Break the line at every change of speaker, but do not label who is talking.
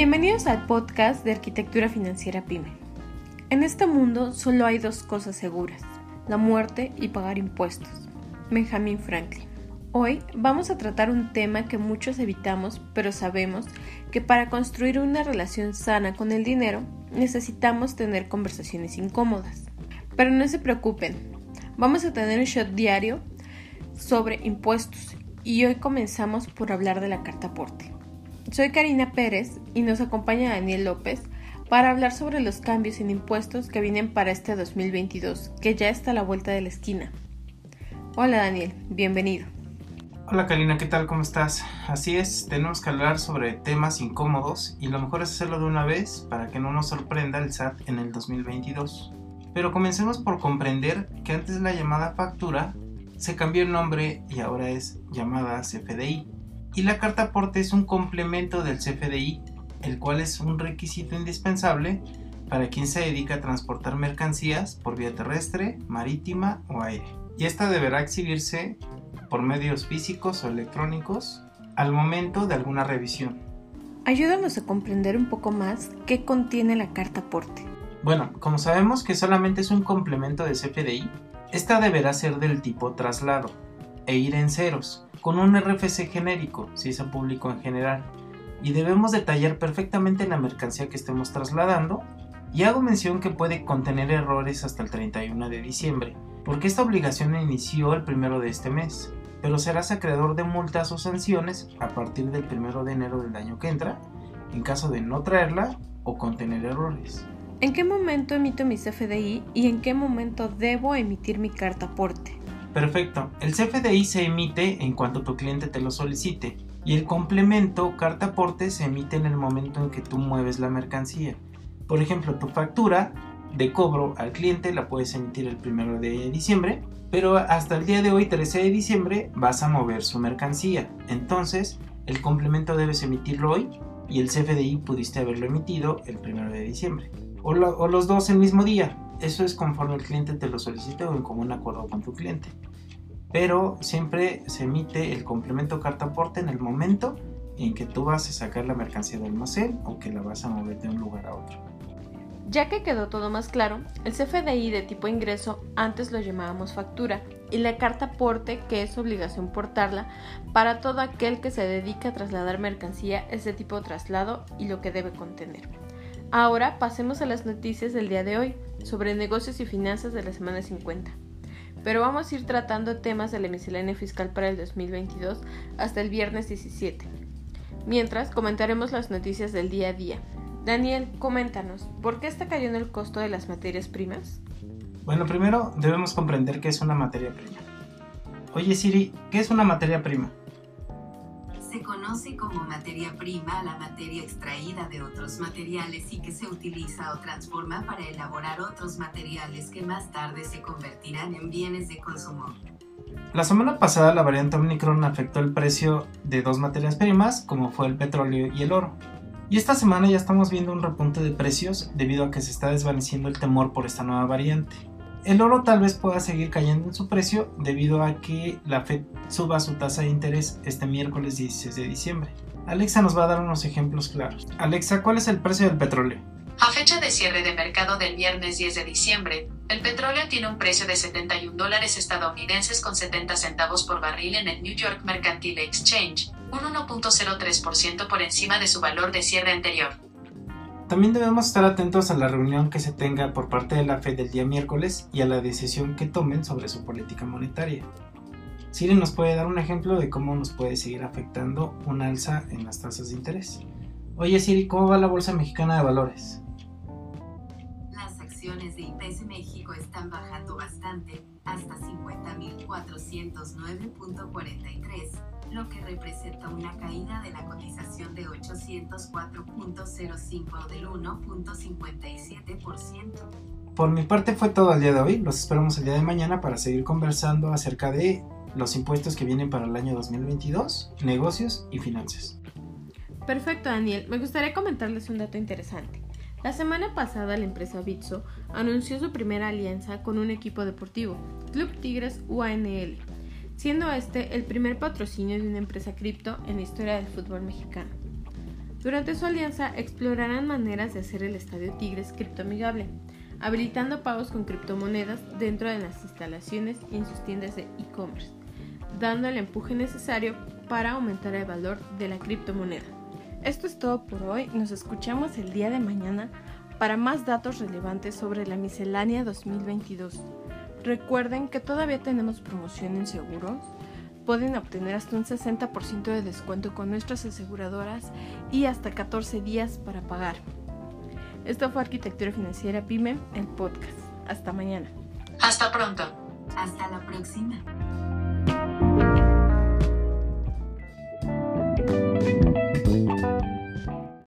Bienvenidos al podcast de Arquitectura Financiera Pyme. En este mundo solo hay dos cosas seguras, la muerte y pagar impuestos. Benjamin Franklin. Hoy vamos a tratar un tema que muchos evitamos, pero sabemos que para construir una relación sana con el dinero necesitamos tener conversaciones incómodas. Pero no se preocupen, vamos a tener un shot diario sobre impuestos y hoy comenzamos por hablar de la carta aporte. Soy Karina Pérez y nos acompaña Daniel López para hablar sobre los cambios en impuestos que vienen para este 2022, que ya está a la vuelta de la esquina. Hola Daniel, bienvenido.
Hola Karina, ¿qué tal? ¿Cómo estás? Así es, tenemos que hablar sobre temas incómodos y lo mejor es hacerlo de una vez para que no nos sorprenda el SAT en el 2022. Pero comencemos por comprender que antes la llamada factura se cambió el nombre y ahora es llamada CFDI y la carta aporte es un complemento del CFDI, el cual es un requisito indispensable para quien se dedica a transportar mercancías por vía terrestre, marítima o aire. Y esta deberá exhibirse por medios físicos o electrónicos al momento de alguna revisión.
Ayúdanos a comprender un poco más qué contiene la carta aporte.
Bueno, como sabemos que solamente es un complemento de CFDI, esta deberá ser del tipo traslado e ir en ceros, con un RFC genérico, si es a público en general, y debemos detallar perfectamente la mercancía que estemos trasladando, y hago mención que puede contener errores hasta el 31 de diciembre, porque esta obligación inició el primero de este mes, pero serás acreedor de multas o sanciones a partir del 1 de enero del año que entra, en caso de no traerla o contener errores.
¿En qué momento emito mi CFDI y en qué momento debo emitir mi carta aporte?
Perfecto. El CFDI se emite en cuanto tu cliente te lo solicite y el complemento carta aporte se emite en el momento en que tú mueves la mercancía. Por ejemplo, tu factura de cobro al cliente la puedes emitir el 1 de diciembre, pero hasta el día de hoy, 13 de diciembre, vas a mover su mercancía. Entonces, el complemento debes emitirlo hoy y el CFDI pudiste haberlo emitido el 1 de diciembre. O, o los dos el mismo día, eso es conforme el cliente te lo solicite o en común acuerdo con tu cliente. Pero siempre se emite el complemento carta aporte en el momento en que tú vas a sacar la mercancía del almacén o que la vas a mover de un lugar a otro.
Ya que quedó todo más claro, el CFDI de tipo ingreso antes lo llamábamos factura y la carta aporte que es obligación portarla para todo aquel que se dedica a trasladar mercancía es de tipo traslado y lo que debe contener. Ahora pasemos a las noticias del día de hoy sobre negocios y finanzas de la semana 50. Pero vamos a ir tratando temas de la miscelánea fiscal para el 2022 hasta el viernes 17. Mientras, comentaremos las noticias del día a día. Daniel, coméntanos, ¿por qué está cayendo el costo de las materias primas?
Bueno, primero debemos comprender qué es una materia prima. Oye Siri, ¿qué es una materia prima?
Se conoce como materia prima la materia extraída de otros materiales y que se utiliza o transforma para elaborar otros materiales que más tarde se convertirán en bienes de consumo.
La semana pasada la variante Omicron afectó el precio de dos materias primas como fue el petróleo y el oro. Y esta semana ya estamos viendo un repunte de precios debido a que se está desvaneciendo el temor por esta nueva variante. El oro tal vez pueda seguir cayendo en su precio debido a que la Fed suba su tasa de interés este miércoles 16 de diciembre. Alexa nos va a dar unos ejemplos claros. Alexa, ¿cuál es el precio del petróleo?
A fecha de cierre de mercado del viernes 10 de diciembre, el petróleo tiene un precio de 71 dólares estadounidenses con 70 centavos por barril en el New York Mercantile Exchange, un 1.03% por encima de su valor de cierre anterior.
También debemos estar atentos a la reunión que se tenga por parte de la Fed el día miércoles y a la decisión que tomen sobre su política monetaria. Siri nos puede dar un ejemplo de cómo nos puede seguir afectando un alza en las tasas de interés. Oye Siri, ¿cómo va la Bolsa Mexicana de Valores?
Las acciones de IPS México están bajando bastante, hasta 50.409.43 lo que representa una caída de la cotización de 804.05 del 1.57%.
Por mi parte fue todo el día de hoy, los esperamos el día de mañana para seguir conversando acerca de los impuestos que vienen para el año 2022, negocios y finanzas.
Perfecto Daniel, me gustaría comentarles un dato interesante. La semana pasada la empresa Bitso anunció su primera alianza con un equipo deportivo, Club Tigres UANL, siendo este el primer patrocinio de una empresa cripto en la historia del fútbol mexicano. Durante su alianza explorarán maneras de hacer el Estadio Tigres criptoamigable, habilitando pagos con criptomonedas dentro de las instalaciones y en sus tiendas de e-commerce, dando el empuje necesario para aumentar el valor de la criptomoneda. Esto es todo por hoy, nos escuchamos el día de mañana para más datos relevantes sobre la miscelánea 2022. Recuerden que todavía tenemos promoción en seguros. Pueden obtener hasta un 60% de descuento con nuestras aseguradoras y hasta 14 días para pagar. Esto fue Arquitectura Financiera Pyme, el podcast. Hasta mañana.
Hasta pronto.
Hasta la próxima.